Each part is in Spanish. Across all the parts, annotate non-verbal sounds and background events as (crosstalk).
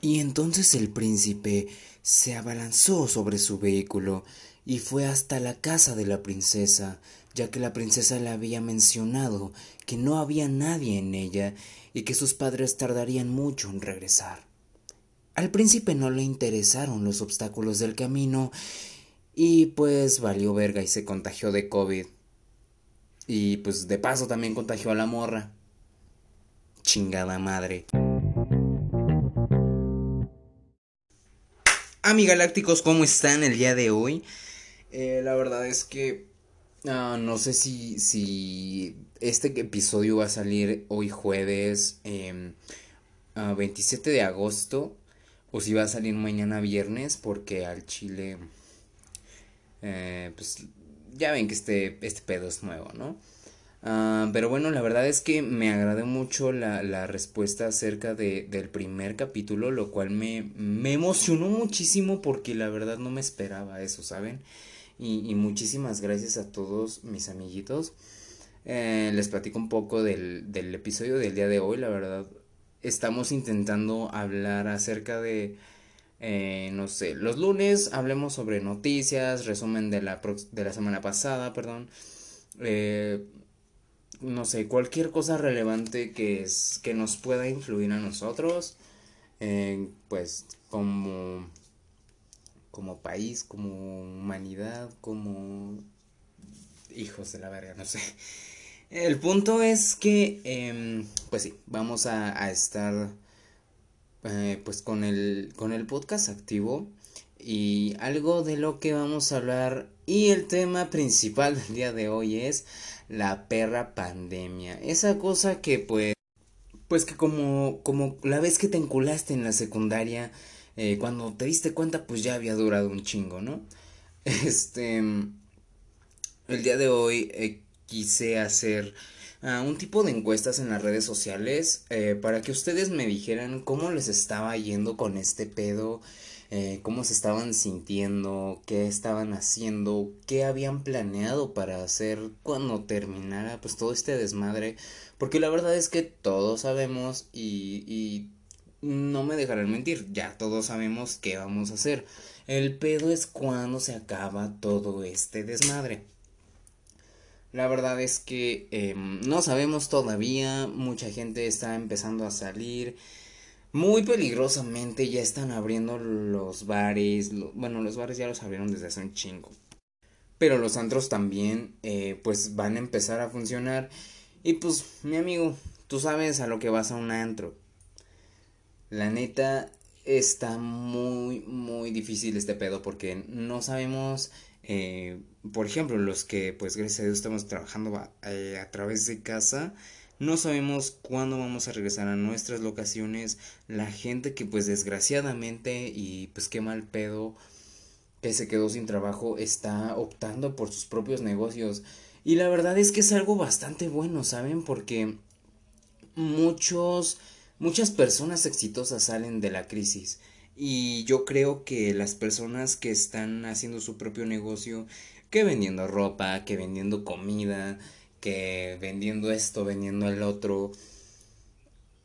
Y entonces el príncipe se abalanzó sobre su vehículo y fue hasta la casa de la princesa, ya que la princesa le había mencionado que no había nadie en ella y que sus padres tardarían mucho en regresar. Al príncipe no le interesaron los obstáculos del camino y pues valió verga y se contagió de COVID. Y pues de paso también contagió a la morra. Chingada madre. Amigalácticos, ¿cómo están el día de hoy? Eh, la verdad es que ah, no sé si, si este episodio va a salir hoy jueves 27 em, de agosto o si va a salir mañana viernes porque al chile eh, pues ya ven que este, este pedo es nuevo, ¿no? Ah, pero bueno, la verdad es que me agradó mucho la, la respuesta acerca de, del primer capítulo, lo cual me, me emocionó muchísimo porque la verdad no me esperaba eso, ¿saben? Y, y muchísimas gracias a todos mis amiguitos. Eh, les platico un poco del, del episodio del día de hoy, la verdad. Estamos intentando hablar acerca de eh, no sé, los lunes hablemos sobre noticias, resumen de la, de la semana pasada, perdón. Eh, no sé, cualquier cosa relevante que, es, que nos pueda influir a nosotros, eh, pues como, como país, como humanidad, como hijos de la verga, no sé. El punto es que, em, pues sí, vamos a, a estar eh, pues con el, con el podcast activo y algo de lo que vamos a hablar y el tema principal del día de hoy es la perra pandemia. Esa cosa que pues pues que como como la vez que te enculaste en la secundaria eh, cuando te diste cuenta pues ya había durado un chingo, ¿no? (laughs) Este el día de hoy eh, quise hacer un tipo de encuestas en las redes sociales eh, para que ustedes me dijeran cómo les estaba yendo con este pedo, eh, cómo se estaban sintiendo, qué estaban haciendo, qué habían planeado para hacer cuando terminara pues todo este desmadre, porque la verdad es que todos sabemos y, y no me dejarán mentir, ya todos sabemos qué vamos a hacer. El pedo es cuando se acaba todo este desmadre. La verdad es que em, no sabemos todavía, mucha gente está empezando a salir. Muy peligrosamente ya están abriendo los bares. bueno, los bares ya los abrieron desde hace un chingo. Pero los antros también, eh, pues van a empezar a funcionar. Y pues, mi amigo, tú sabes a lo que vas a un antro. La neta, está muy, muy difícil este pedo porque no sabemos eh, por ejemplo, los que pues gracias a Dios estamos trabajando eh, a, través de casa, no sabemos cuándo vamos a regresar a nuestras locaciones, la gente que pues desgraciadamente y pues qué mal pedo que se quedó sin trabajo está optando por sus propios negocios. Y la verdad es que es algo bastante bueno, ¿saben? Porque muchos, muchas personas exitosas salen de la crisis. Y yo creo que las personas que están haciendo su propio negocio, que vendiendo ropa, que vendiendo comida, que vendiendo esto, vendiendo el otro,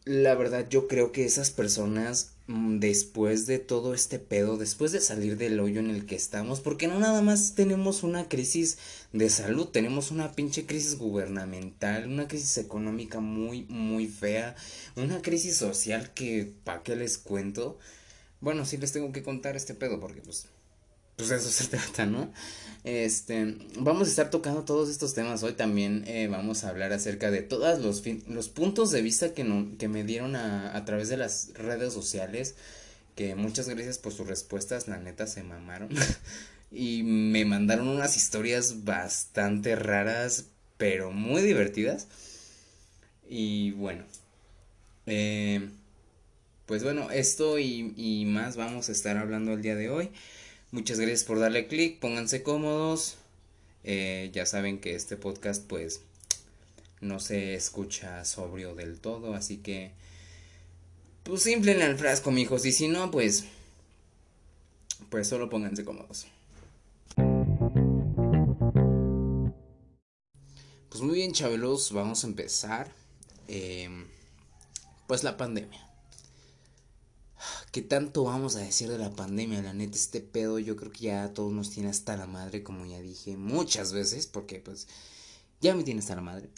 la verdad yo creo que esas personas mm, después de todo este pedo, después de salir del hoyo en el que estamos, porque no nada más tenemos una crisis de salud, tenemos una pinche crisis gubernamental, una crisis económica muy, muy fea, una crisis social que, ¿para qué les cuento? Bueno, sí les tengo que contar este pedo porque pues pues eso se (laughs) trata, ¿no? Este, vamos a estar tocando todos estos temas hoy también, eh, vamos a hablar acerca de todos los, los puntos de vista que, no, que me dieron a, a través de las redes sociales, que muchas gracias por sus respuestas, la neta se mamaron, (laughs) y me mandaron unas historias bastante raras, pero muy divertidas, y bueno, eh, pues bueno, esto y, más vamos a estar hablando el día de hoy. Muchas gracias por darle clic, pónganse cómodos. Eh, ya saben que este podcast pues no se escucha sobrio del todo, así que pues simplen al frasco, mijos, y si no, pues pues solo pónganse cómodos. Pues muy bien, chavelos, vamos a empezar. Eh, pues la pandemia. ¿Qué tanto vamos a decir de la pandemia? La neta, este pedo yo creo que ya a todos nos tiene hasta la madre, como ya dije muchas veces, porque pues ya me tiene hasta la madre.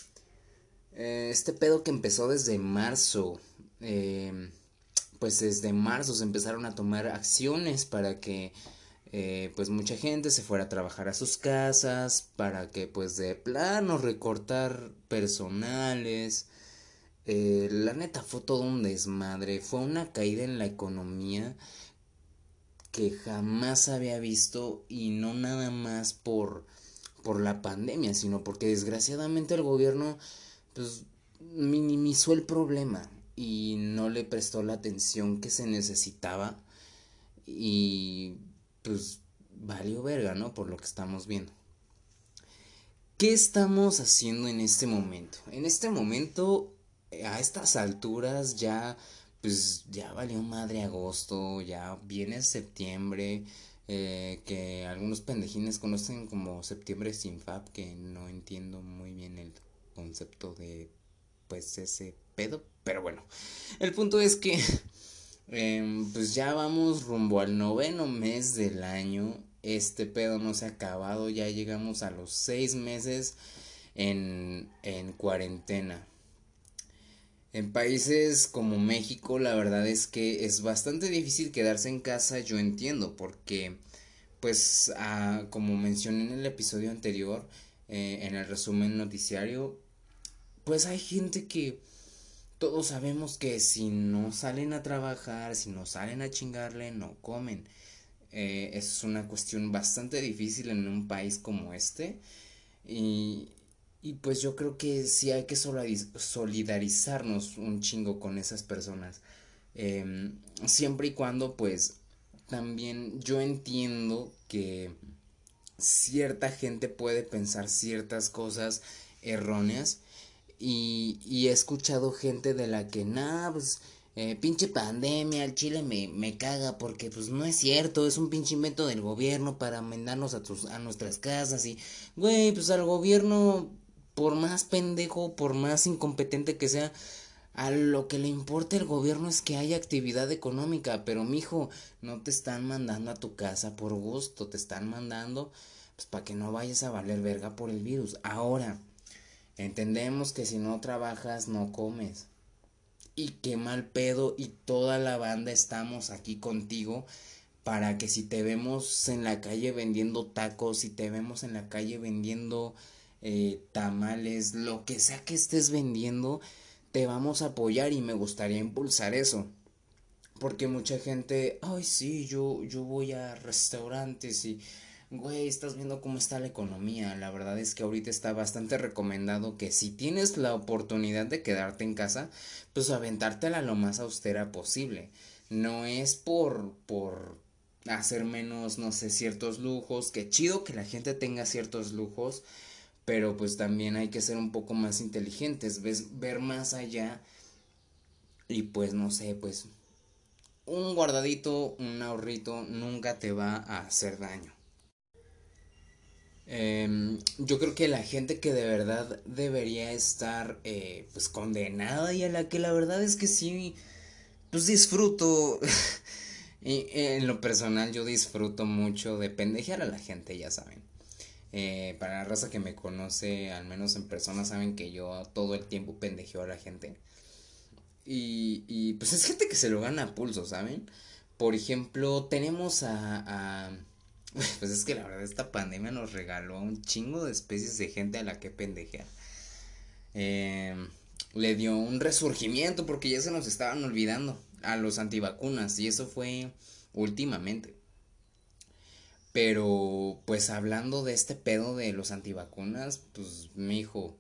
Eh, este pedo que empezó desde marzo, eh, pues desde marzo se empezaron a tomar acciones para que eh, pues mucha gente se fuera a trabajar a sus casas, para que pues de plano recortar personales, eh, la neta fue todo un desmadre, fue una caída en la economía que jamás había visto y no nada más por, por la pandemia, sino porque desgraciadamente el gobierno pues minimizó el problema y no le prestó la atención que se necesitaba y pues valió verga, ¿no? Por lo que estamos viendo. ¿Qué estamos haciendo en este momento? En este momento a estas alturas ya, pues ya valió madre agosto, ya viene septiembre, eh, que algunos pendejines conocen como septiembre sin fab, que no entiendo muy bien el concepto de pues ese pedo, pero bueno, el punto es que (laughs) em, pues ya vamos rumbo al noveno mes del año, este pedo no se ha acabado, ya llegamos a los seis meses en, en cuarentena. En países como México la verdad es que es bastante difícil quedarse en casa, yo entiendo, porque pues ah, como mencioné en el episodio anterior, eh, en el resumen noticiario, pues hay gente que todos sabemos que si no salen a trabajar, si no salen a chingarle, no comen. Eh, es una cuestión bastante difícil en un país como este. Y, y pues yo creo que sí hay que solidarizarnos un chingo con esas personas. Em, siempre y cuando pues también yo entiendo que cierta gente puede pensar ciertas cosas erróneas y, y he escuchado gente de la que nada pues eh, pinche pandemia, el chile me, me caga porque pues no es cierto, es un pinche invento del gobierno para mandarnos a, tus, a nuestras casas y, güey, pues al gobierno por más pendejo, por más incompetente que sea, a lo que le importa el gobierno es que haya actividad económica, pero mijo, no te están mandando a tu casa por gusto, te están mandando pues para que no vayas a valer verga por el virus. Ahora, entendemos que si no trabajas no comes. Y qué mal pedo y toda la banda estamos aquí contigo para que si te vemos en la calle vendiendo tacos, si te vemos en la calle vendiendo eh, tamales, lo que sea que estés vendiendo, te vamos a apoyar y me gustaría impulsar eso. Porque mucha gente, ay sí, yo, yo voy a restaurantes y, güey, estás viendo cómo está la economía. La verdad es que ahorita está bastante recomendado que si tienes la oportunidad de quedarte en casa, pues aventártela lo más austera posible. No es por, por hacer menos, no sé, ciertos lujos, que chido que la gente tenga ciertos lujos, pero pues también hay que ser un poco más inteligentes, ves, ver más allá y pues no sé, pues un guardadito, un ahorrito nunca te va a hacer daño. Em, yo creo que la gente que de verdad debería estar eh, pues condenada y a la que la verdad es que sí, pues disfruto. (laughs) en lo personal yo disfruto mucho de pendejear a la gente, ya saben. Eh, para la raza que me conoce, al menos en persona, saben que yo todo el tiempo pendejeo a la gente. Y, y pues es gente que se lo gana a pulso, ¿saben? Por ejemplo, tenemos a, (laughs) Pues es que la verdad esta pandemia nos regaló un chingo de especies de gente a la que pendejear. Eh, le dio un resurgimiento porque ya se nos estaban olvidando a los antivacunas y eso fue últimamente. Pero, pues hablando de este pedo de los antivacunas, pues, mi hijo.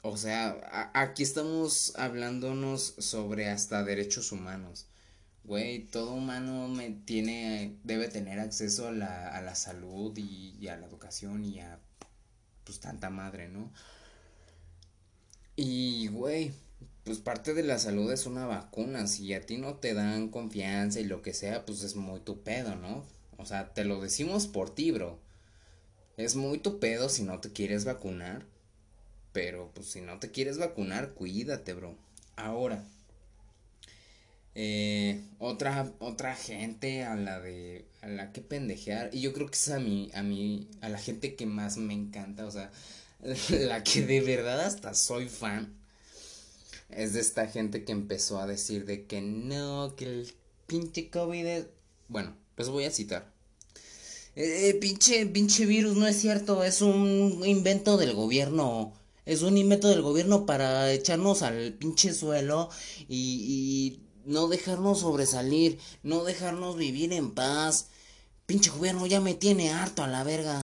O sea, aquí estamos hablándonos sobre hasta derechos humanos. Güey, todo humano me tiene, debe tener acceso a la, a la salud y, y, a la educación y a, pues, tanta madre, ¿no? Y, güey, pues parte de la salud es una vacuna. Si a ti no te dan confianza y lo que sea, pues es muy tu pedo, ¿no? O sea, te lo decimos por ti, bro. Es muy tu pedo si no te quieres vacunar. Pero pues si no te quieres vacunar, cuídate, bro. Ahora, eh, otra, otra gente a la de, a la que pendejear. Y yo creo que es a mí, a mí, a la gente que más me encanta, o sea, (laughs) la que de verdad hasta soy fan. Es de esta gente que empezó a decir de que no, que el pinche COVID. Bueno, pues voy a citar. Eh, eh, pinche, pinche virus, no es cierto, es un invento del gobierno. Es un invento del gobierno para echarnos al pinche suelo y, y no dejarnos sobresalir, no dejarnos vivir en paz. Pinche gobierno ya me tiene harto a la verga.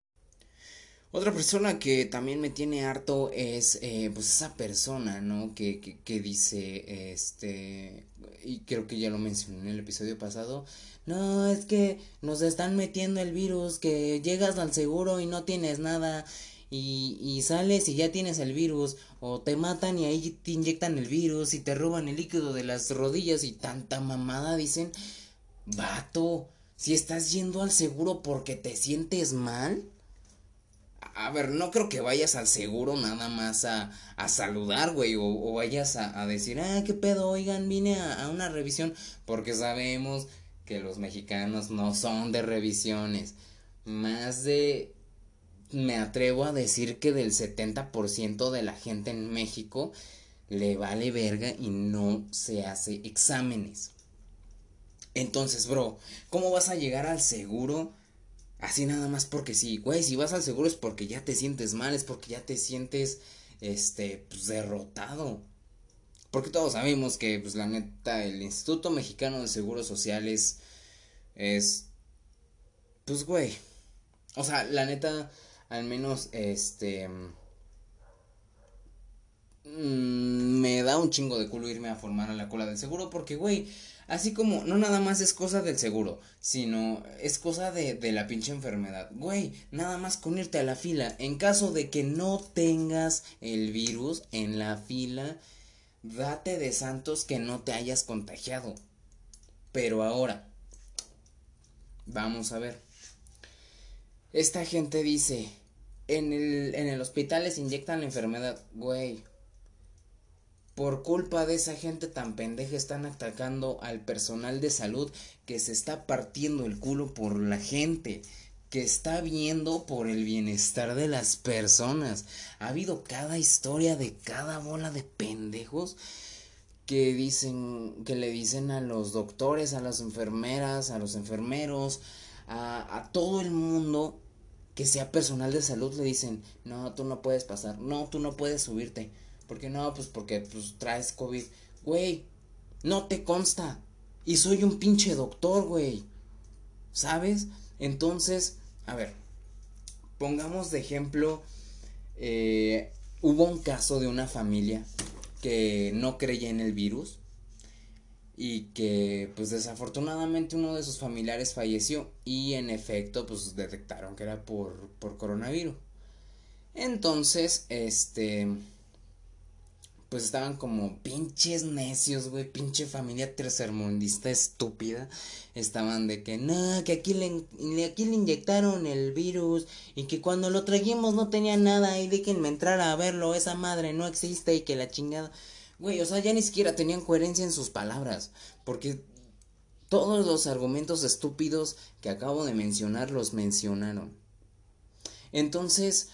Otra persona que también me tiene harto es eh, pues esa persona, ¿no? Que, que, que, dice, este, y creo que ya lo mencioné en el episodio pasado, no, es que nos están metiendo el virus, que llegas al seguro y no tienes nada, y, y sales y ya tienes el virus, o te matan y ahí te inyectan el virus y te roban el líquido de las rodillas y tanta mamada dicen, vato, si estás yendo al seguro porque te sientes mal. A ver, no creo que vayas al seguro nada más a, a saludar, güey, o, o, vayas a, a, decir, ah, qué pedo, oigan, vine a, a una revisión, porque sabemos que los mexicanos no son de revisiones. Más de me atrevo a decir que del 70% de la gente en México le vale verga y no se hace exámenes. Entonces, bro, ¿cómo vas a llegar al seguro? Así nada más porque sí, güey, si vas al seguro es porque ya te sientes mal, es porque ya te sientes, este, pues derrotado. Porque todos sabemos que, pues la neta, el Instituto Mexicano de Seguros Sociales es, pues, güey. O sea, la neta, al menos este mm, me da un chingo de culo irme a formar a la cola del seguro porque güey así como no nada más es cosa del seguro sino es cosa de, de la pinche enfermedad güey nada más con irte a la fila en caso de que no tengas el virus en la fila date de santos que no te hayas contagiado. Pero ahora vamos a ver. Esta gente dice en el, en el hospital les inyectan la enfermedad, güey. Por culpa de esa gente tan pendeja están atacando al personal de salud que se está partiendo el culo por la gente, que está viendo por el bienestar de las personas. Ha habido cada historia de cada bola de pendejos que dicen, que le dicen a los doctores, a las enfermeras, a los enfermeros, a, todo el mundo que sea personal de salud le dicen, no, tú no puedes pasar, no, tú no puedes subirte. porque no? Pues porque pues, traes COVID. Güey, no te consta. Y soy un pinche doctor, güey. ¿Sabes? Entonces, a ver, pongamos de ejemplo, eh, hubo un caso de una familia que no creía en el virus y que pues desafortunadamente uno de sus familiares falleció y en efecto pues detectaron que era por, por coronavirus. Entonces, este, pues estaban como pinches necios, güey, pinche familia tercermundista estúpida. Estaban de que, no, que aquí le, aquí le inyectaron el virus y que cuando lo trajimos no tenía nada y déjenme entrar a verlo, esa madre no existe y que la chingada. Güey, o sea, ya ni siquiera tenían coherencia en sus palabras. Porque todos los argumentos estúpidos que acabo de mencionar los mencionaron. Entonces,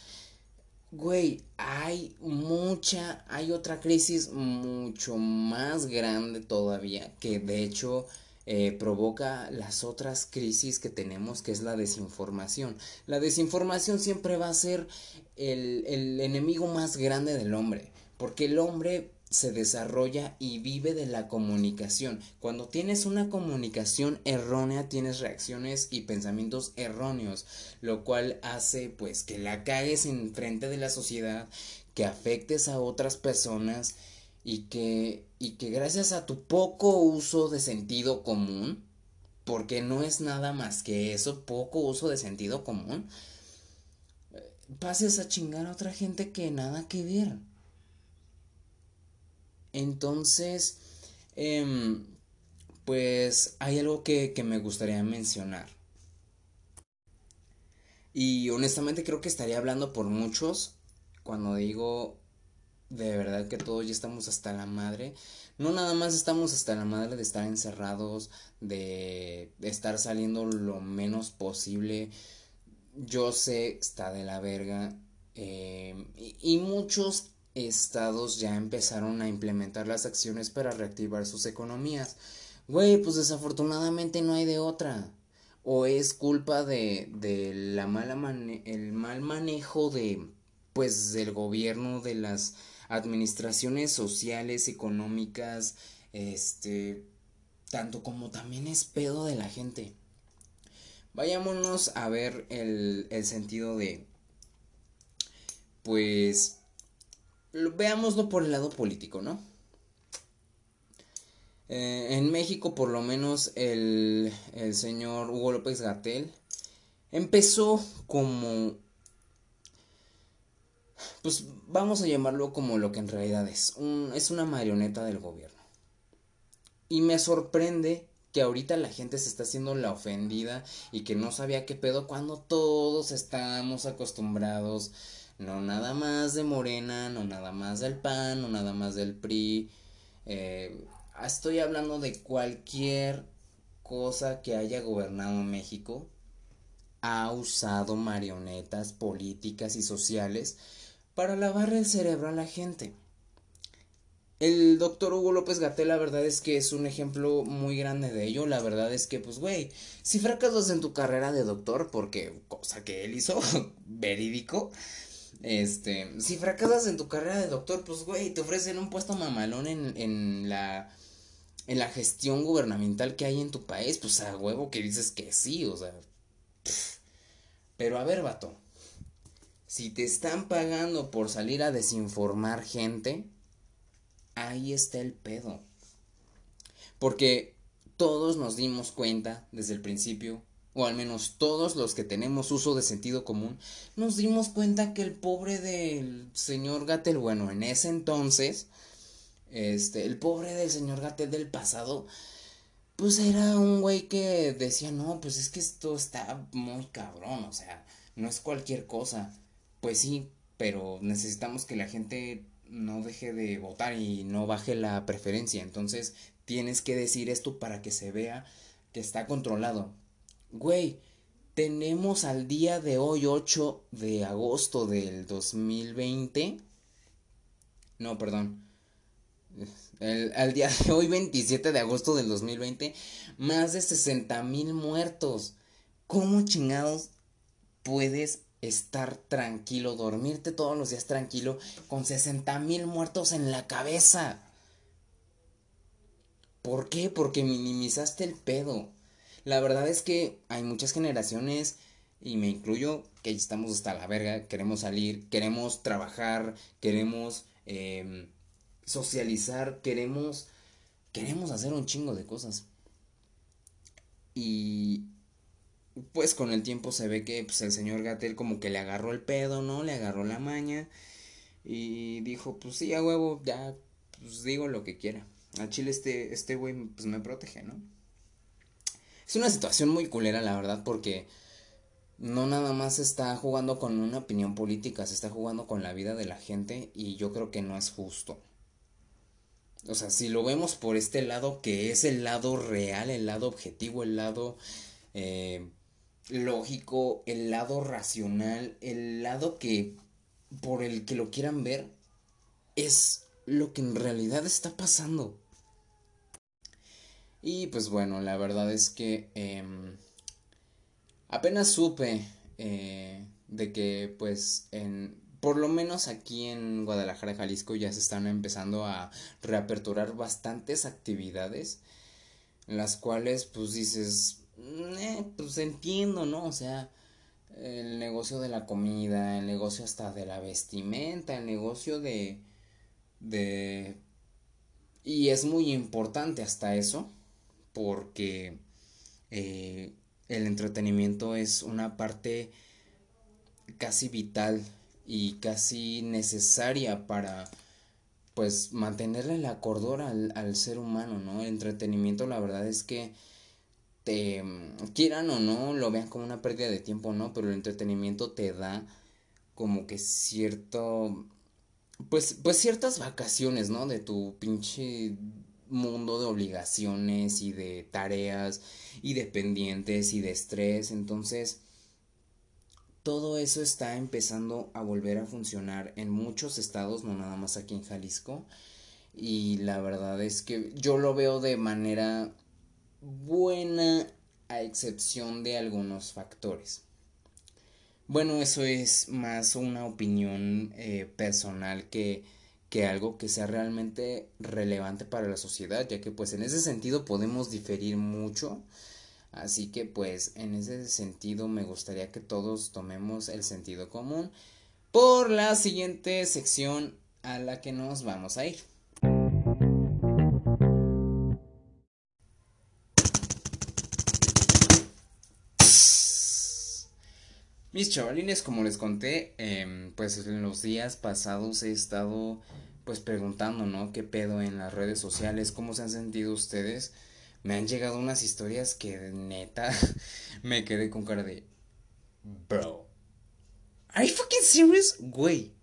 güey, hay mucha, hay otra crisis mucho más grande todavía que de hecho eh, provoca las otras crisis que tenemos, que es la desinformación. La desinformación siempre va a ser el, el enemigo más grande del hombre, porque el hombre se desarrolla y vive de la comunicación. Cuando tienes una comunicación errónea, tienes reacciones y pensamientos erróneos, lo cual hace pues que la cagues en frente de la sociedad, que afectes a otras personas y que y que gracias a tu poco uso de sentido común, porque no es nada más que eso, poco uso de sentido común, eh, pases a chingar a otra gente que nada que ver. Entonces, eh, pues hay algo que, que me gustaría mencionar. Y honestamente creo que estaría hablando por muchos cuando digo de verdad que todos ya estamos hasta la madre. No nada más estamos hasta la madre de estar encerrados, de, estar saliendo lo menos posible. Yo sé, está de la verga. Eh, y, muchos estados ya empezaron a implementar las acciones para reactivar sus economías. Güey, pues desafortunadamente no hay de otra. O es culpa de, de la mala el mal manejo de pues del gobierno, de las administraciones sociales, económicas, este, tanto como también es pedo de la gente. Vayámonos a ver el, el sentido de, pues, veámoslo por el lado político, ¿no? Eh, en México, por lo menos, el, el señor Hugo López Gatel empezó como pues vamos a llamarlo como lo que en realidad es, es una marioneta del gobierno. Y me sorprende que ahorita la gente se está haciendo la ofendida y que no sabía qué pedo cuando todos estamos acostumbrados, no nada más de Morena, no nada más del PAN, no nada más del PRI. Eh, estoy hablando de cualquier cosa que haya gobernado México, ha usado marionetas políticas y sociales para lavar el cerebro a la gente. El doctor Hugo López Gatel, la verdad es que es un ejemplo muy grande de ello. La verdad es que, pues, güey, si fracasas en tu carrera de doctor, porque cosa que él hizo, (laughs) verídico, este, si fracasas en tu carrera de doctor, pues, güey, te ofrecen un puesto mamalón en, en la, en la gestión gubernamental que hay en tu país, pues, a huevo que dices que sí, o sea, pero a ver, vato, si te están pagando por salir a desinformar gente, ahí está el pedo. Porque todos nos dimos cuenta desde el principio, o al menos todos los que tenemos uso de sentido común, nos dimos cuenta que el pobre del señor Gatel, bueno, en ese entonces, este, el pobre del señor Gatel del pasado, pues era un güey que decía, no, pues es que esto está muy cabrón, o sea, no es cualquier cosa. Pues sí, pero necesitamos que la gente no deje de votar y no baje la preferencia. Entonces tienes que decir esto para que se vea que está controlado. Güey, tenemos al día de hoy 8 de agosto del 2020. No, perdón. El, al día de hoy 27 de agosto del 2020. Más de 60 mil muertos. ¿Cómo chingados puedes estar tranquilo, dormirte todos los días tranquilo con 60 mil muertos en la cabeza. ¿Por qué? Porque minimizaste el pedo. La verdad es que hay muchas generaciones, y me incluyo, que estamos hasta la verga, queremos salir, queremos trabajar, queremos em, socializar, queremos, queremos hacer un chingo de cosas. Y pues con el tiempo se ve que pues, el señor Gatel como que le agarró el pedo, ¿no? Le agarró la maña y dijo, pues sí, a huevo, ya, pues digo lo que quiera. A Chile este, este güey, pues me protege, ¿no? Es una situación muy culera, la verdad, porque no nada más está jugando con una opinión política, se está jugando con la vida de la gente y yo creo que no es justo. O sea, si lo vemos por este lado, que es el lado real, el lado objetivo, el lado eh, lógico, el lado racional, el lado que por el que lo quieran ver, es lo que en realidad está pasando. Y pues bueno, la verdad es que em, apenas supe eh, de que pues en por lo menos aquí en Guadalajara, Jalisco ya se están empezando a reaperturar bastantes actividades las cuales pues dices eh, pues entiendo, ¿no? O sea, el negocio de la comida, el negocio hasta de la vestimenta, el negocio de... de... Y es muy importante hasta eso, porque eh, el entretenimiento es una parte casi vital y casi necesaria para pues mantenerle la cordura al, al ser humano, ¿no? El entretenimiento la verdad es que te quieran o no, lo vean como una pérdida de tiempo, ¿no? Pero el entretenimiento te da como que cierto pues, pues ciertas vacaciones, ¿no? De tu pinche mundo de obligaciones y de tareas y de pendientes y de estrés. Entonces, todo eso está empezando a volver a funcionar en muchos estados, no nada más aquí en Jalisco. Y la verdad es que yo lo veo de manera buena a excepción de algunos factores. Bueno, eso es más una opinión eh, personal que, que algo que sea realmente relevante para la sociedad, ya que pues en ese sentido podemos diferir mucho. Así que pues en ese sentido me gustaría que todos tomemos el sentido común por la siguiente sección a la que nos vamos a ir. Mis chavalines, como les conté, em, pues en los días pasados he estado pues preguntando, ¿no? ¿Qué pedo en las redes sociales? ¿Cómo se han sentido ustedes? Me han llegado unas historias que neta (laughs) me quedé con cara de... Bro. ¿Are you fucking serious? Güey.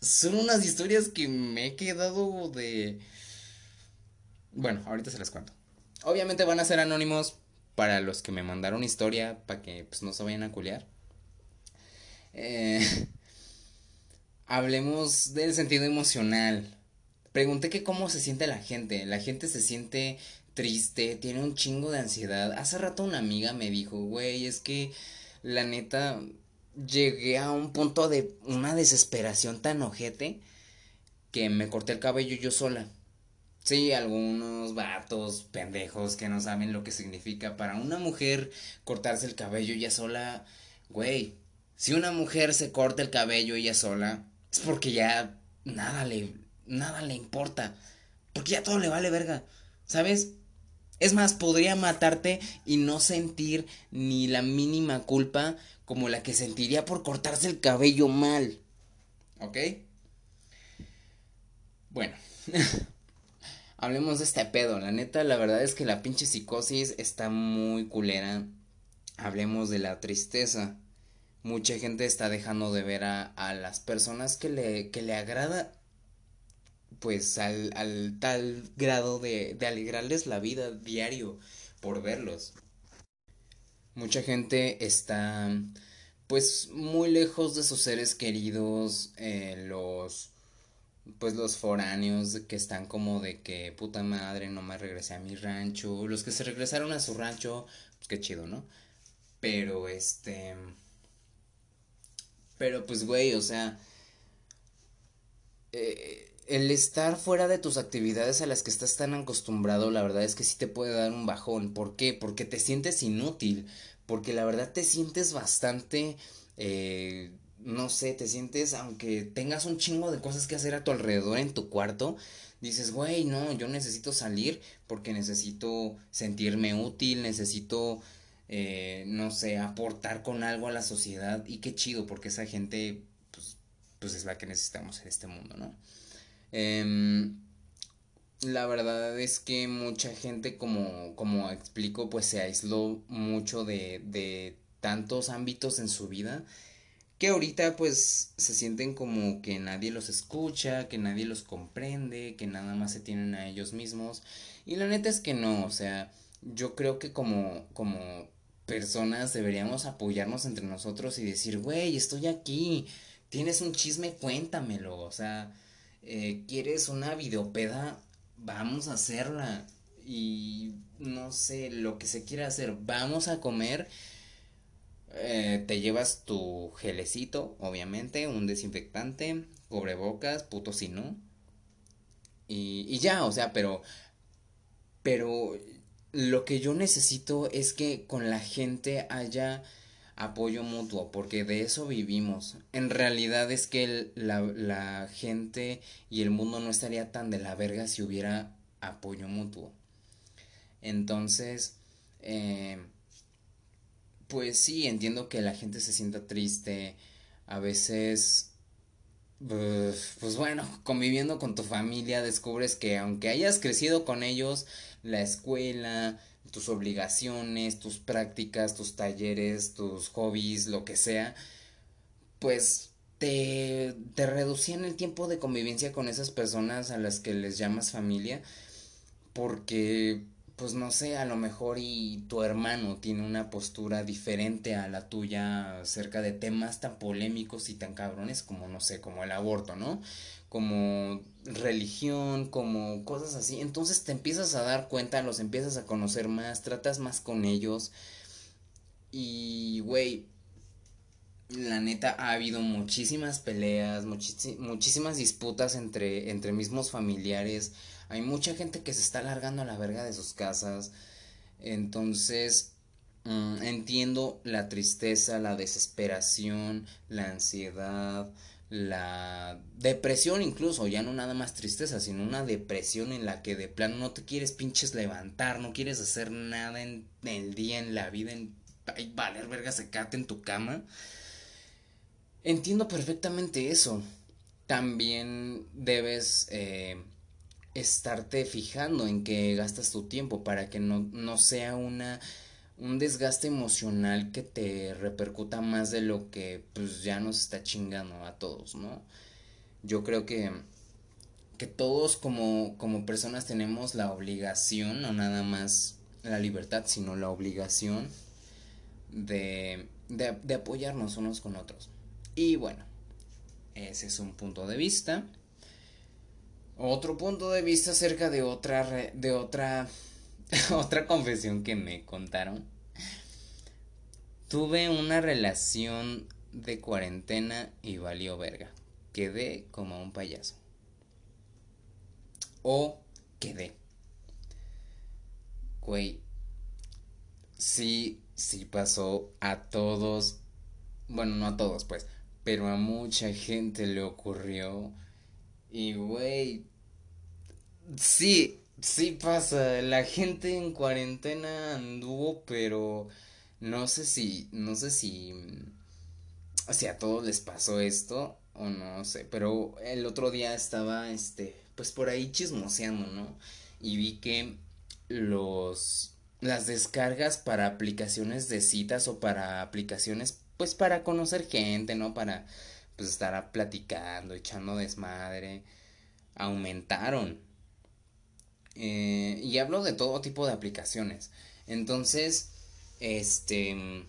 Son unas historias que me he quedado de... Bueno, ahorita se las cuento. Obviamente van a ser anónimos para los que me mandaron historia, para que pues no se vayan a culear. Eh, (laughs) hablemos del sentido emocional. Pregunté que cómo se siente la gente. La gente se siente triste, tiene un chingo de ansiedad. Hace rato una amiga me dijo, güey, es que la neta llegué a un punto de una desesperación tan ojete que me corté el cabello yo sola. Sí, algunos vatos pendejos que no saben lo que significa para una mujer cortarse el cabello ella sola, güey, si una mujer se corta el cabello ella sola, es porque ya nada le, nada le importa. Porque ya todo le vale verga. ¿Sabes? Es más, podría matarte y no sentir ni la mínima culpa como la que sentiría por cortarse el cabello mal. ¿Ok? Bueno. (laughs) Hablemos de este pedo. La neta, la verdad es que la pinche psicosis está muy culera. Hablemos de la tristeza mucha gente está dejando de ver a, a las personas que le, que le agrada pues al, al tal grado de, de alegrarles la vida diario por verlos. Mucha gente está pues muy lejos de sus seres queridos, eh, los pues los foráneos que están como de que puta madre no me regresé a mi rancho, los que se regresaron a su rancho, pues qué chido, ¿no? Pero este pero pues, güey, o sea, eh, el estar fuera de tus actividades a las que estás tan acostumbrado, la verdad es que sí te puede dar un bajón. ¿Por qué? Porque te sientes inútil, porque la verdad te sientes bastante... Eh, no sé, te sientes, aunque tengas un chingo de cosas que hacer a tu alrededor en tu cuarto, dices, güey, no, yo necesito salir porque necesito sentirme útil, necesito eh, no sé, aportar con algo a la sociedad y qué chido, porque esa gente, pues, pues es la que necesitamos en este mundo, ¿no? Em, la verdad es que mucha gente, como, como explico, pues se aisló mucho de, de tantos ámbitos en su vida que ahorita pues se sienten como que nadie los escucha, que nadie los comprende, que nada más se tienen a ellos mismos. Y la neta es que no, o sea, yo creo que como, como personas deberíamos apoyarnos entre nosotros y decir, güey, estoy aquí, tienes un chisme, cuéntamelo, o sea, eh, quieres una videopeda, vamos a hacerla y no sé, lo que se quiera hacer, vamos a comer. Eh, te llevas tu gelecito, obviamente, un desinfectante, cubrebocas, puto si no. Y, y ya, o sea, pero. Pero lo que yo necesito es que con la gente haya apoyo mutuo, porque de eso vivimos. En realidad es que la, la, gente y el mundo no estaría tan de la verga si hubiera apoyo mutuo. Entonces, eh, pues sí, entiendo que la gente se sienta triste, a veces... Pues bueno, conviviendo con tu familia descubres que aunque hayas crecido con ellos, la escuela, tus obligaciones, tus prácticas, tus talleres, tus hobbies, lo que sea, pues te, te reducían el tiempo de convivencia con esas personas a las que les llamas familia porque pues no sé, a lo mejor y tu hermano tiene una postura diferente a la tuya acerca de temas tan polémicos y tan cabrones como no sé, como el aborto, ¿no? Como religión, como cosas así. Entonces te empiezas a dar cuenta, los empiezas a conocer más, tratas más con ellos. Y, güey, la neta ha habido muchísimas peleas, muchísimas disputas entre, entre mismos familiares hay mucha gente que se está largando a la verga de sus casas. Entonces, mm, entiendo la tristeza, la desesperación, la ansiedad, la depresión incluso, ya no nada más tristeza, sino una depresión en la que de plano no te quieres pinches levantar, no quieres hacer nada en el día, en la vida, en ay, valer verga secate en tu cama. Entiendo perfectamente eso. También debes eh, estarte fijando en que gastas tu tiempo para que no, no sea una un desgaste emocional que te repercuta más de lo que pues ya nos está chingando a todos, ¿no? Yo creo que que todos como como personas tenemos la obligación, no nada más la libertad, sino la obligación de, de, apoyarnos unos con otros. Y bueno, ese es un punto de vista otro punto de vista acerca de otra de otra (laughs) otra confesión que me contaron. Tuve una relación de cuarentena y valió verga. Quedé como un payaso. O quedé. Güey. Sí, sí pasó a todos. Bueno, no a todos, pues. Pero a mucha gente le ocurrió. Y, güey, Sí, sí pasa. La gente en cuarentena anduvo, pero no sé si, no sé si, si a todos les pasó esto o no sé. Pero el otro día estaba, este, pues por ahí chismoseando, ¿no? Y vi que los, las descargas para aplicaciones de citas o para aplicaciones, pues para conocer gente, ¿no? Para, pues estar platicando, echando desmadre, aumentaron eh, y hablo de todo tipo de aplicaciones. Entonces, este,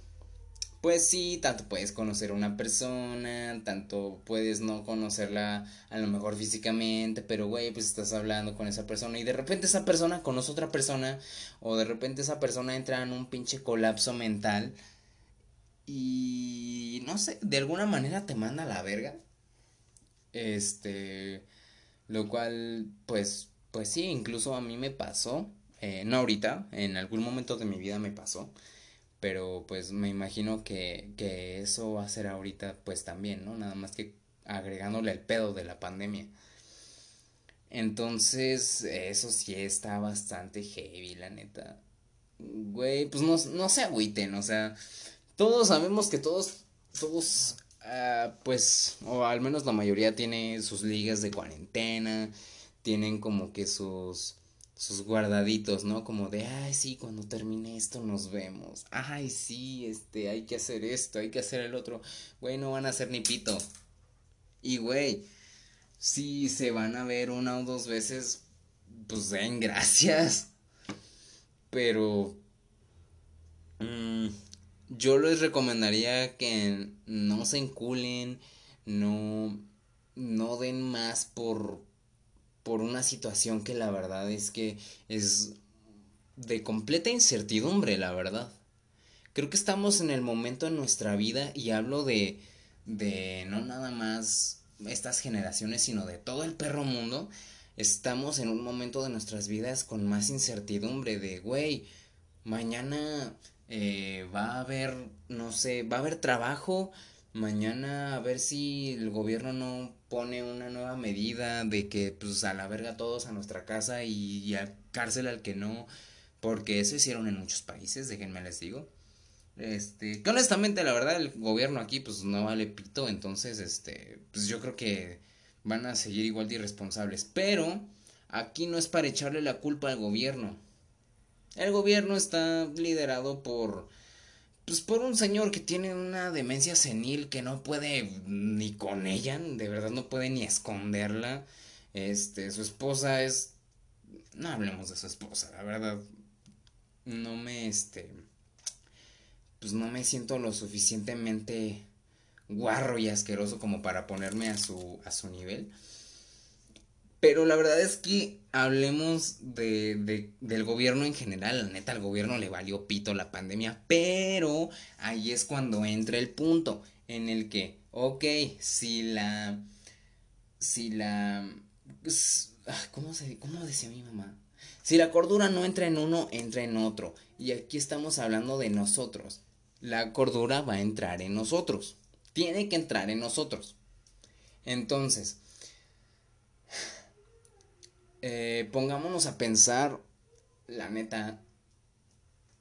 pues sí, tanto puedes conocer a una persona, tanto puedes no conocerla a lo mejor físicamente, pero güey, pues estás hablando con esa persona y de repente esa persona conoce a otra persona o de repente esa persona entra en un pinche colapso mental y no sé, de alguna manera te manda a la verga. Este, lo cual pues pues sí, incluso a mí me pasó, eh, no ahorita, en algún momento de mi vida me pasó, pero pues me imagino que, que eso va a ser ahorita pues también, ¿no? Nada más que agregándole el pedo de la pandemia. Entonces, eso sí está bastante heavy, la neta. Güey, pues no, no se agüiten, o sea, todos sabemos que todos, todos, uh, pues, o al menos la mayoría tiene sus ligas de cuarentena, tienen como que sus sus guardaditos, ¿no? Como de, ay, sí, cuando termine esto nos vemos. Ay, sí, este, hay que hacer esto, hay que hacer el otro. Güey, no van a hacer ni pito. Y, güey, si se van a ver una o dos veces, pues den gracias. Pero, mm, yo les recomendaría que no se enculen, no, no den más por por una situación que la verdad es que es de completa incertidumbre, la verdad. Creo que estamos en el momento en nuestra vida y hablo de de no nada más estas generaciones, sino de todo el perro mundo, estamos en un momento de nuestras vidas con más incertidumbre de, güey, mañana eh, va a haber, no sé, va a haber trabajo, mañana a ver si el gobierno no pone una nueva medida de que pues a la verga todos a nuestra casa y, a cárcel al que no, porque eso hicieron en muchos países, déjenme les digo. Este, que honestamente la verdad el gobierno aquí pues no vale pito, entonces este, pues yo creo que van a seguir igual de irresponsables, pero aquí no es para echarle la culpa al gobierno. El gobierno está liderado por pues por un señor que tiene una demencia senil que no puede ni con ella, de verdad no puede ni esconderla. Este, su esposa es no hablemos de su esposa, la verdad no me este pues no me siento lo suficientemente guarro y asqueroso como para ponerme a su a su nivel. Pero la verdad es que hablemos de, de, del gobierno en general. La neta, al gobierno le valió pito la pandemia. Pero ahí es cuando entra el punto en el que, ok, si la. Si la. Ah, ¿Cómo, se, ¿Cómo decía mi mamá? Si la cordura no entra en uno, entra en otro. Y aquí estamos hablando de nosotros. La cordura va a entrar en nosotros. Tiene que entrar en nosotros. Entonces, eh, pongámonos a pensar, la neta,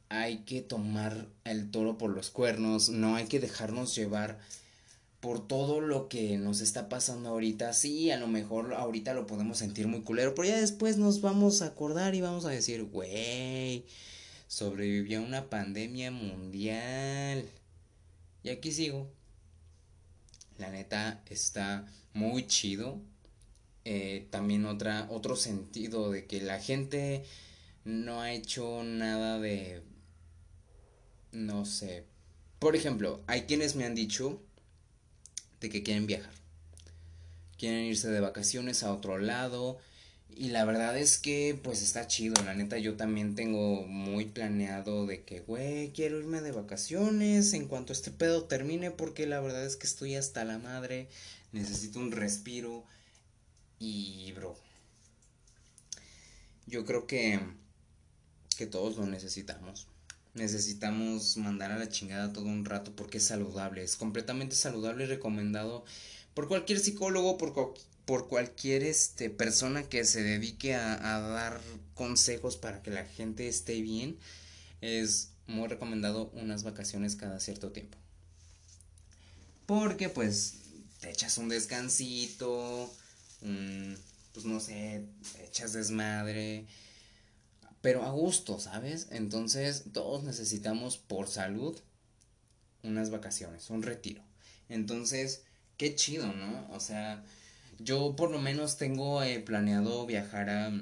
hay que tomar el toro por los cuernos, no hay que dejarnos llevar por todo lo que nos está pasando ahorita. Sí, a lo mejor ahorita lo podemos sentir muy culero, pero ya después nos vamos a acordar y vamos a decir, güey, sobrevivió a una pandemia mundial. Y aquí sigo. La neta está muy chido eh, también otra, otro sentido de que la gente no ha hecho nada de, no sé, por ejemplo, hay quienes me han dicho de que quieren viajar, quieren irse de vacaciones a otro lado. Y la verdad es que pues está chido, la neta yo también tengo muy planeado de que, güey, quiero irme de vacaciones en cuanto este pedo termine porque la verdad es que estoy hasta la madre, necesito un respiro y, bro, yo creo que, que todos lo necesitamos. Necesitamos mandar a la chingada todo un rato porque es saludable, es completamente saludable y recomendado por cualquier psicólogo, por, por cualquier este, persona que se dedique a, a dar consejos para que la gente esté bien. Es muy recomendado unas vacaciones cada cierto tiempo. Porque pues te echas un descansito, pues no sé, echas desmadre, pero a gusto, ¿sabes? Entonces todos necesitamos por salud unas vacaciones, un retiro. Entonces, qué chido, ¿no? O sea, yo por lo menos tengo eh, planeado viajar a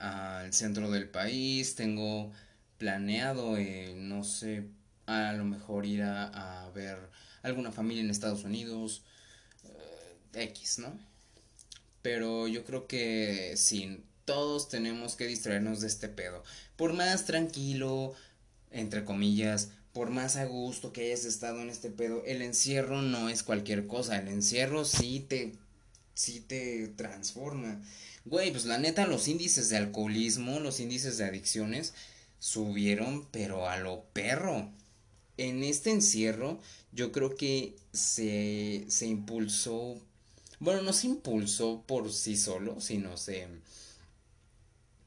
al centro del país, tengo planeado, eh, no sé, a lo mejor ir a, a ver alguna familia en Estados Unidos, eh, X, ¿no? Pero yo creo que sí, todos tenemos que distraernos de este pedo. Por más tranquilo, entre comillas, por más a gusto que hayas estado en este pedo, el encierro no es cualquier cosa. El encierro sí te, sí te transforma. Güey, pues la neta, los índices de alcoholismo, los índices de adicciones subieron, pero a lo perro. En este encierro, yo creo que se, se impulsó bueno, no se impulsó por sí solo, sino se,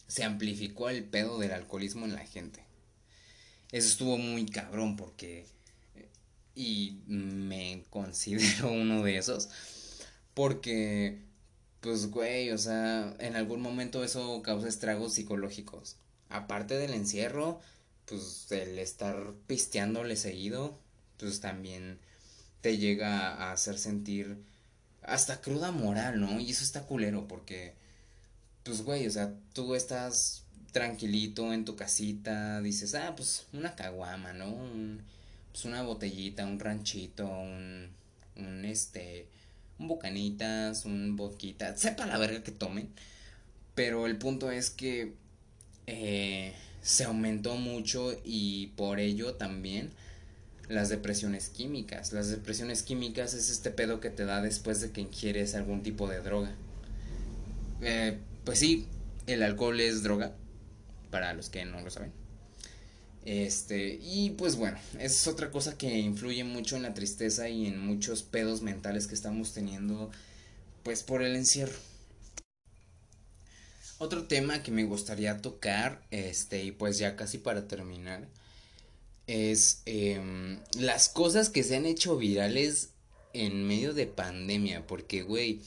se amplificó el pedo del alcoholismo en la gente. Eso estuvo muy cabrón porque... Y me (laughs) considero uno de esos. Porque, pues, güey, o sea, en algún momento eso causa estragos psicológicos. Aparte del encierro, pues el estar pisteándole seguido, pues también te llega a hacer sentir hasta cruda moral, ¿no? Y eso está culero porque, pues, güey, o sea, tú estás tranquilito en tu casita, dices, ah, pues una caguama, ¿no? Un, pues una botellita, un ranchito, un, un este, un bocanitas, un boquita, sepa la verga que tomen. Pero el punto es que eh, se aumentó mucho y por ello también las depresiones químicas. Las depresiones químicas es este pedo que te da después de que ingieres algún tipo de droga. Eh, pues sí, el alcohol es droga, para los que no lo saben. Este, y pues bueno, es otra cosa que influye mucho en la tristeza y en muchos pedos mentales que estamos teniendo, pues por el encierro. Otro tema que me gustaría tocar, este, y pues ya casi para terminar, es em, las cosas que se han hecho virales en medio de pandemia. Porque, güey,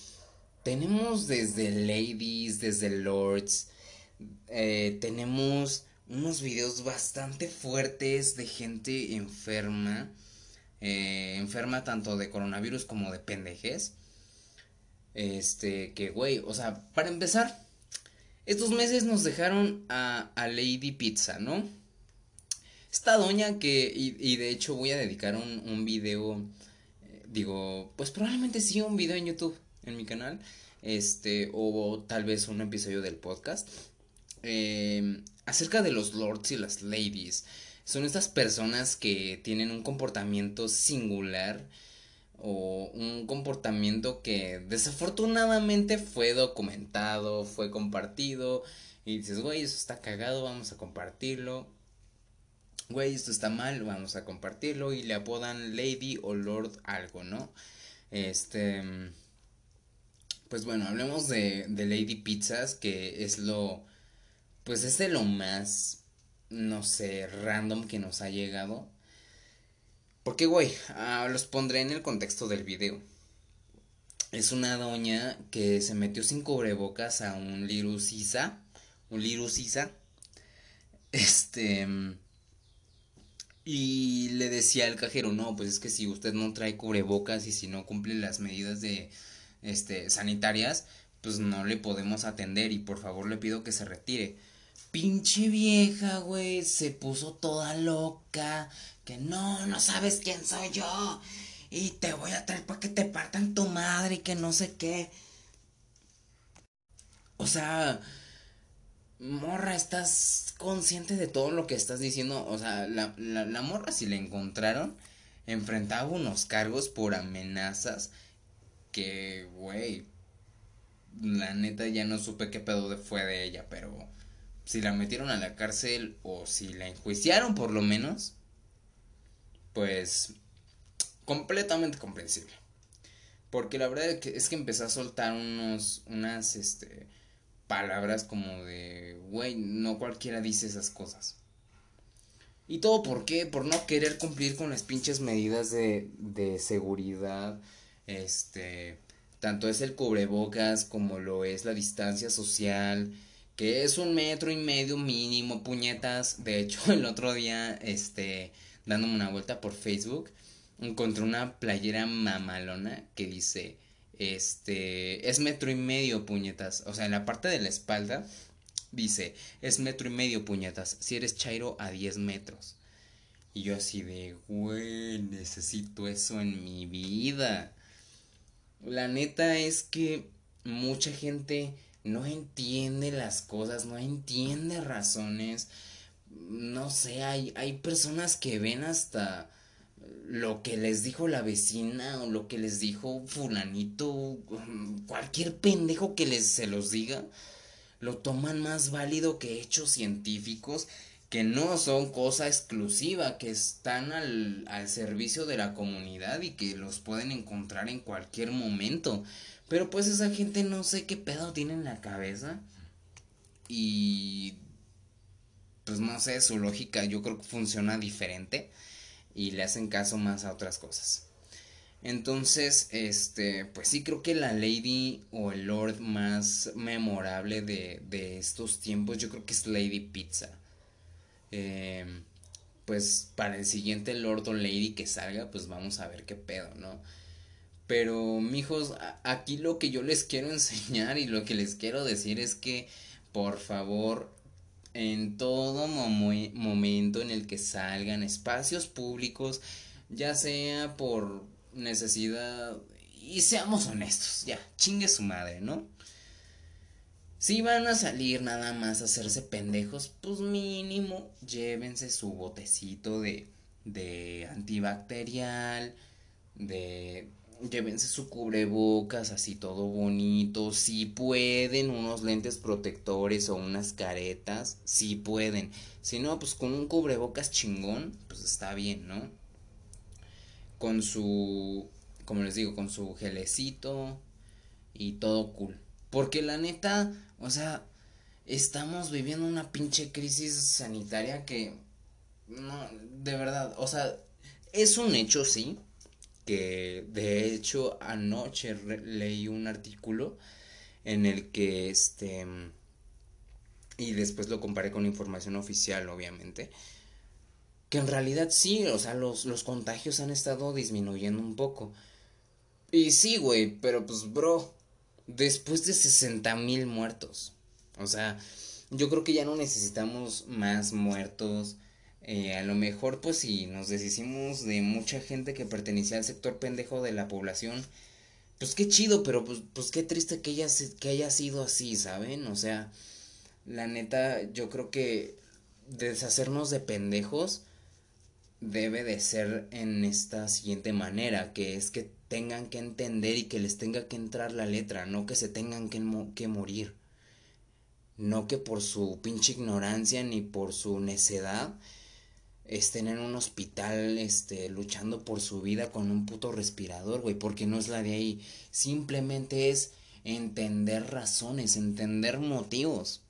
tenemos desde ladies, desde lords, eh, tenemos unos videos bastante fuertes de gente enferma. Eh, enferma tanto de coronavirus como de pendejes. Este, que güey, o sea, para empezar, estos meses nos dejaron a, a Lady Pizza, ¿no? Esta doña que, y, de hecho voy a dedicar un, un video, eh, digo, pues probablemente sí un video en YouTube, en mi canal, este, o tal vez un episodio del podcast, eh, acerca de los lords y las ladies. Son estas personas que tienen un comportamiento singular o un comportamiento que desafortunadamente fue documentado, fue compartido y dices, güey, eso está cagado, vamos a compartirlo. Güey, esto está mal, vamos a compartirlo y le apodan Lady o Lord algo, ¿no? Este... Pues bueno, hablemos de, Lady Pizzas, que es lo pues es de lo más, no sé, random que nos ha llegado. Porque, güey, ah, los pondré en el contexto del video. Es una doña que se metió sin cubrebocas a un Lirusisa. Un Lirusisa. Este. Y le decía al cajero, no, pues es que si usted no trae cubrebocas y si no cumple las medidas de este sanitarias, pues no le podemos atender y por favor le pido que se retire pinche vieja, güey, se puso toda loca. Que no, no sabes quién soy yo. Y te voy a traer para que te partan tu madre y que no sé qué. O sea, morra, ¿estás consciente de todo lo que estás diciendo? O sea, la, la, morra si la encontraron, enfrentaba unos cargos por amenazas que, güey, la neta ya no supe qué pedo fue de ella, pero si la metieron a la cárcel o si la enjuiciaron por lo menos, pues completamente comprensible. Porque la verdad es que empezó a soltar unos, unas, este, palabras como de, güey, no cualquiera dice esas cosas. ¿Y todo por qué? Por no querer cumplir con las pinches medidas de, de seguridad, este, tanto es el cubrebocas como lo es la distancia social, que es un metro y medio mínimo, puñetas. De hecho, (laughs) el otro día, este, dándome una vuelta por Facebook, encontré una playera mamalona que dice, este, es metro y medio, puñetas. O sea, en la parte de la espalda dice, es metro y medio, puñetas. Si eres chairo, a 10 metros. Y yo así de, güey, necesito eso en mi vida. La neta es que mucha gente no entiende las cosas, no entiende razones. No sé, hay, hay personas que ven hasta lo que les dijo la vecina o lo que les dijo fulanito, cualquier pendejo que les se los diga, lo toman más válido que hechos científicos que no son cosa exclusiva, que están al, al servicio de la comunidad y que los pueden encontrar en cualquier momento. Pero pues esa gente no sé qué pedo tiene en la cabeza. Y pues no sé, su lógica yo creo que funciona diferente y le hacen caso más a otras cosas. Entonces, este, pues sí creo que la Lady o el Lord más memorable de, de estos tiempos, yo creo que es Lady Pizza. Em, pues para el siguiente Lord o Lady que salga, pues vamos a ver qué pedo, ¿no? Pero, mijos, aquí lo que yo les quiero (laughs) enseñar y lo que les quiero decir es que, por favor, en todo momento en el que salgan espacios públicos, ya sea por necesidad, y seamos honestos, ya, chingue su madre, ¿no? Si van a salir nada más a hacerse pendejos, pues mínimo llévense su botecito de, de antibacterial, de llévense su cubrebocas así todo bonito, si pueden unos lentes protectores o unas caretas, si pueden, si no, pues con un cubrebocas chingón, pues está bien, ¿no? Con su, como les digo, con su gelecito y todo cool. Porque la neta, o sea, estamos viviendo una pinche crisis sanitaria que, no, de verdad, o sea, es un hecho, sí, que de hecho anoche leí un artículo en el que este y después lo comparé con información oficial, obviamente, que en realidad sí, o sea, los, los contagios han estado disminuyendo un poco. Y sí, güey, pero pues, bro, después de 60 mil muertos, o sea, yo creo que ya no necesitamos más muertos. Eh, a lo mejor, pues, si nos deshicimos de mucha gente que pertenecía al sector pendejo de la población, pues qué chido, pero pues, pues qué triste que, ella, que haya sido así, ¿saben? O sea, la neta, yo creo que deshacernos de pendejos debe de ser en esta siguiente manera, que es que tengan que entender y que les tenga que entrar la letra, no que se tengan que, que morir. No que por su pinche ignorancia ni por su necedad estén en un hospital este luchando por su vida con un puto respirador, güey, porque no es la de ahí, simplemente es entender razones, entender motivos.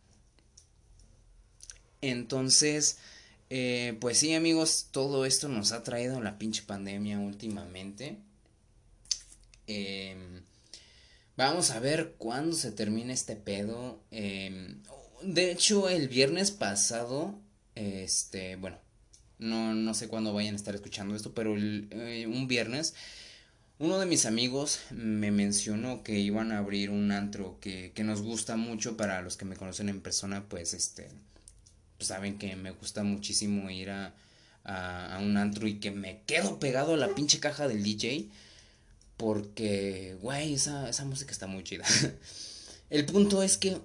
Entonces, eh, pues sí, amigos, todo esto nos ha traído la pinche pandemia últimamente. Em, vamos a ver cuándo se termina este pedo. Em, de hecho, el viernes pasado, este, bueno, no, no sé cuándo vayan a estar escuchando esto, pero eh, un viernes uno de mis amigos me mencionó que iban a abrir un antro que, que nos gusta mucho para los que me conocen en persona, pues este saben que me gusta muchísimo ir a, a, un antro y que me quedo pegado a la pinche caja del DJ. Porque, güey, esa, esa música está muy chida. (laughs) El punto es que,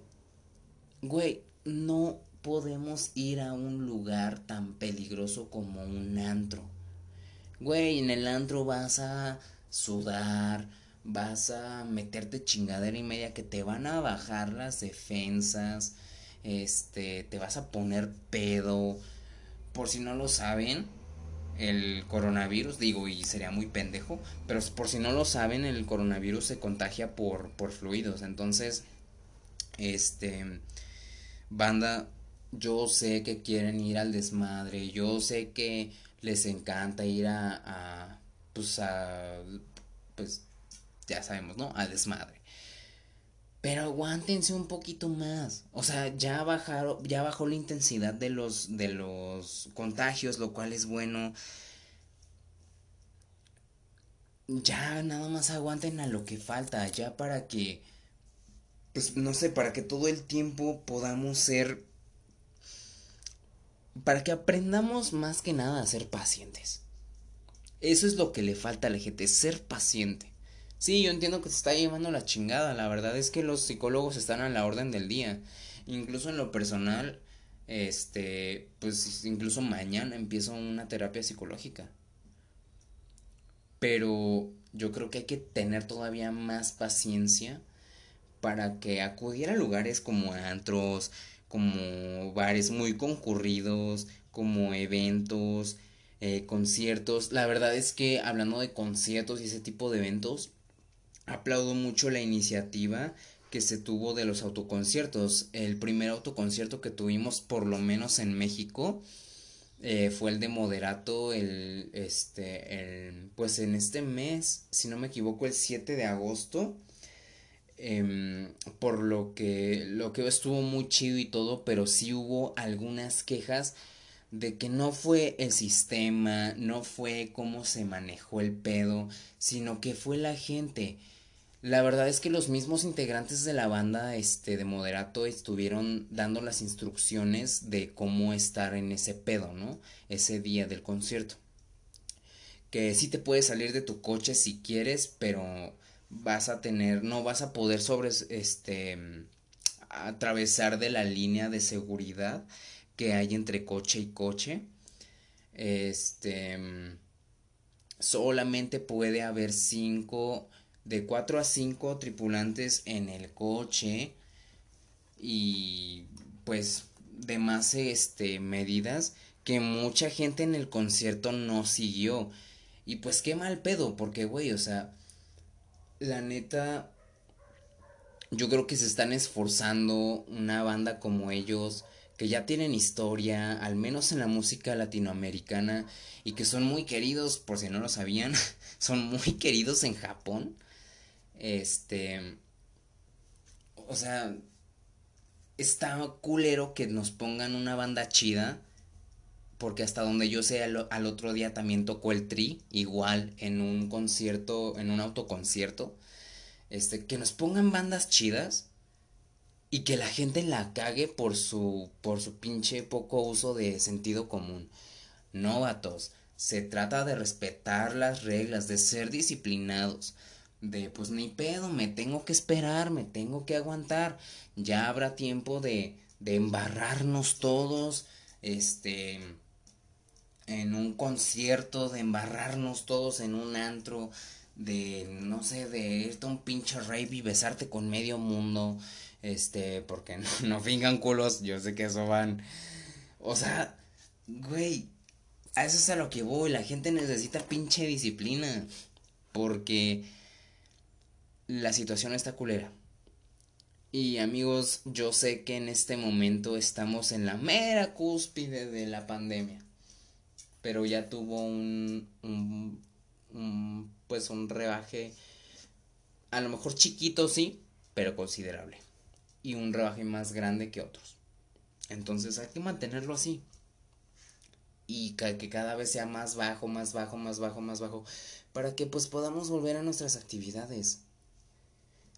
güey, no podemos ir a un lugar tan peligroso como un antro. Güey, en el antro vas a sudar, vas a meterte chingadera y media que te van a bajar las defensas este, te vas a poner pedo. Por si no lo saben, el coronavirus, digo, y sería muy pendejo, pero por si no lo saben, el coronavirus se contagia por, por fluidos. Entonces, este, banda, yo sé que quieren ir al desmadre, yo sé que les encanta ir a, a pues a, pues, ya sabemos, ¿no? Al desmadre. Pero aguántense un poquito más. O sea, ya bajaron, ya bajó la intensidad de los, de los contagios, lo cual es bueno. Ya nada más aguanten a lo que falta, ya para que, pues no sé, para que todo el tiempo podamos ser, para que aprendamos más que nada a ser pacientes. Eso es lo que le falta a la gente, ser paciente. Sí, yo entiendo que se está llevando la chingada. La verdad es que los psicólogos están a la orden del día. Incluso en lo personal, este, pues incluso mañana empiezo una terapia psicológica. Pero yo creo que hay que tener todavía más paciencia para que acudir a lugares como antros, como bares muy concurridos, como eventos, eh, conciertos. La verdad es que hablando de conciertos y ese tipo de eventos, aplaudo mucho la iniciativa que se tuvo de los autoconciertos. El primer autoconcierto que tuvimos, por lo menos en México, eh, fue el de Moderato, el, este, el, pues en este mes, si no me equivoco, el 7 de agosto. Em, por lo que, lo que estuvo muy chido y todo, pero sí hubo algunas quejas de que no fue el sistema, no fue cómo se manejó el pedo, sino que fue la gente. La verdad es que los mismos integrantes de la banda este, de Moderato estuvieron dando las instrucciones de cómo estar en ese pedo, ¿no? Ese día del concierto. Que sí te puedes salir de tu coche si quieres, pero vas a tener, no vas a poder sobre, este, atravesar de la línea de seguridad que hay entre coche y coche. Este, solamente puede haber cinco de 4 a 5 tripulantes en el coche y pues demás este medidas que mucha gente en el concierto no siguió y pues qué mal pedo porque güey o sea la neta yo creo que se están esforzando una banda como ellos que ya tienen historia, al menos en la música latinoamericana, y que son muy queridos, por si no lo sabían, (laughs) son muy queridos en Japón. Este. O sea. está culero que nos pongan una banda chida. Porque hasta donde yo sé, al, otro día también tocó el Tri, igual en un concierto, en un autoconcierto. Este, que nos pongan bandas chidas y que la gente la cague por su por su pinche poco uso de sentido común. No, vatos, se trata de respetar las reglas, de ser disciplinados, de pues ni pedo, me tengo que esperar, me tengo que aguantar. Ya habrá tiempo de de embarrarnos todos, este en un concierto, de embarrarnos todos en un antro, de no sé, de irte a un pinche rave y besarte con medio mundo este, porque (laughs) no, no culos, yo sé que eso van. O sea, güey, a eso es a lo que voy. La gente necesita pinche disciplina. Porque la situación está culera. Y amigos, yo sé que en este momento estamos en la mera cúspide de la pandemia. Pero ya tuvo un, un, pues un rebaje, a lo mejor chiquito sí, pero considerable y un rebaje más grande que otros. Entonces hay que mantenerlo así. Y que cada vez sea más bajo, más bajo, más bajo, más bajo. Para que pues podamos volver a nuestras actividades.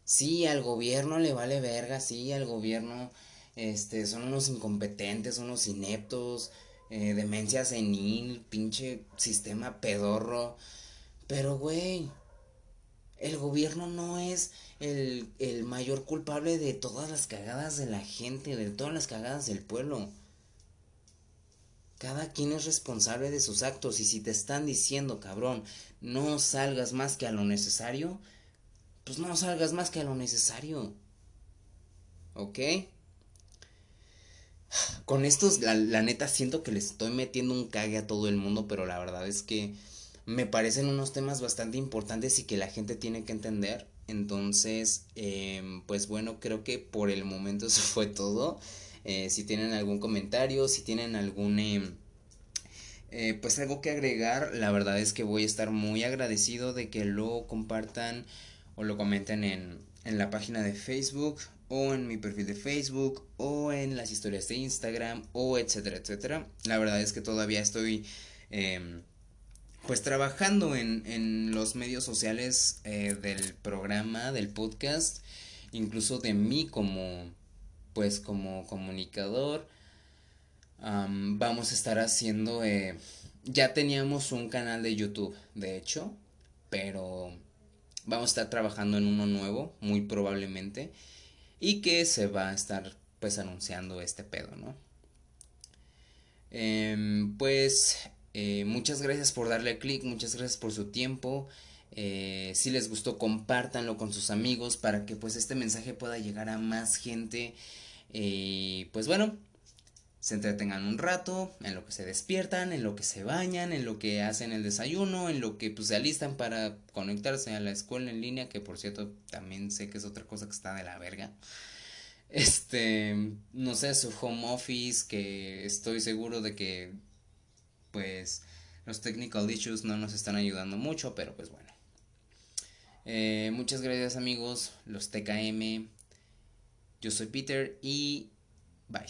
Sí, al gobierno le vale verga, sí, al gobierno este, son unos incompetentes, unos ineptos, eh, demencia senil, pinche sistema pedorro. Pero, güey, el gobierno no es el, el mayor culpable de todas las cagadas de la gente, de todas las cagadas del pueblo. Cada quien es responsable de sus actos y si te están diciendo, cabrón, no salgas más que a lo necesario, pues no salgas más que a lo necesario. ¿Ok? Con estos, la, la neta, siento que le estoy metiendo un cague a todo el mundo, pero la verdad es que me parecen unos temas bastante importantes y que la gente tiene que entender. Entonces, em, pues bueno, creo que por el momento (laughs) eso fue todo. Eh, si tienen algún comentario, si tienen algún... Em, eh, pues algo que agregar, la verdad es que voy a estar muy agradecido de que lo compartan o lo comenten en, en la página de Facebook o en mi perfil de Facebook o en las historias de Instagram o etcétera, etcétera. La verdad es que todavía estoy em, pues trabajando en, en los medios sociales eh, del programa, del podcast, incluso de mí como, pues como comunicador. vamos a estar haciendo, eh, ya teníamos un canal de YouTube, de hecho, pero vamos a estar trabajando en uno nuevo, muy probablemente, y que se va a estar pues anunciando este pedo, ¿no? Em, pues eh, muchas gracias por darle clic, muchas gracias por su tiempo. Eh, si les gustó, compártanlo con sus amigos para que pues este mensaje pueda llegar a más gente. Y pues bueno, se entretengan un rato, en lo que se despiertan, en lo que se bañan, en lo que hacen el desayuno, en lo que pues se alistan para conectarse a la escuela en línea, que por cierto también sé que es otra cosa que está de la verga. Este, no sé, su home office, que estoy seguro de que pues los technical issues no nos están ayudando mucho, pero pues bueno. Eh, muchas gracias amigos, los TKM. Yo soy Peter y bye.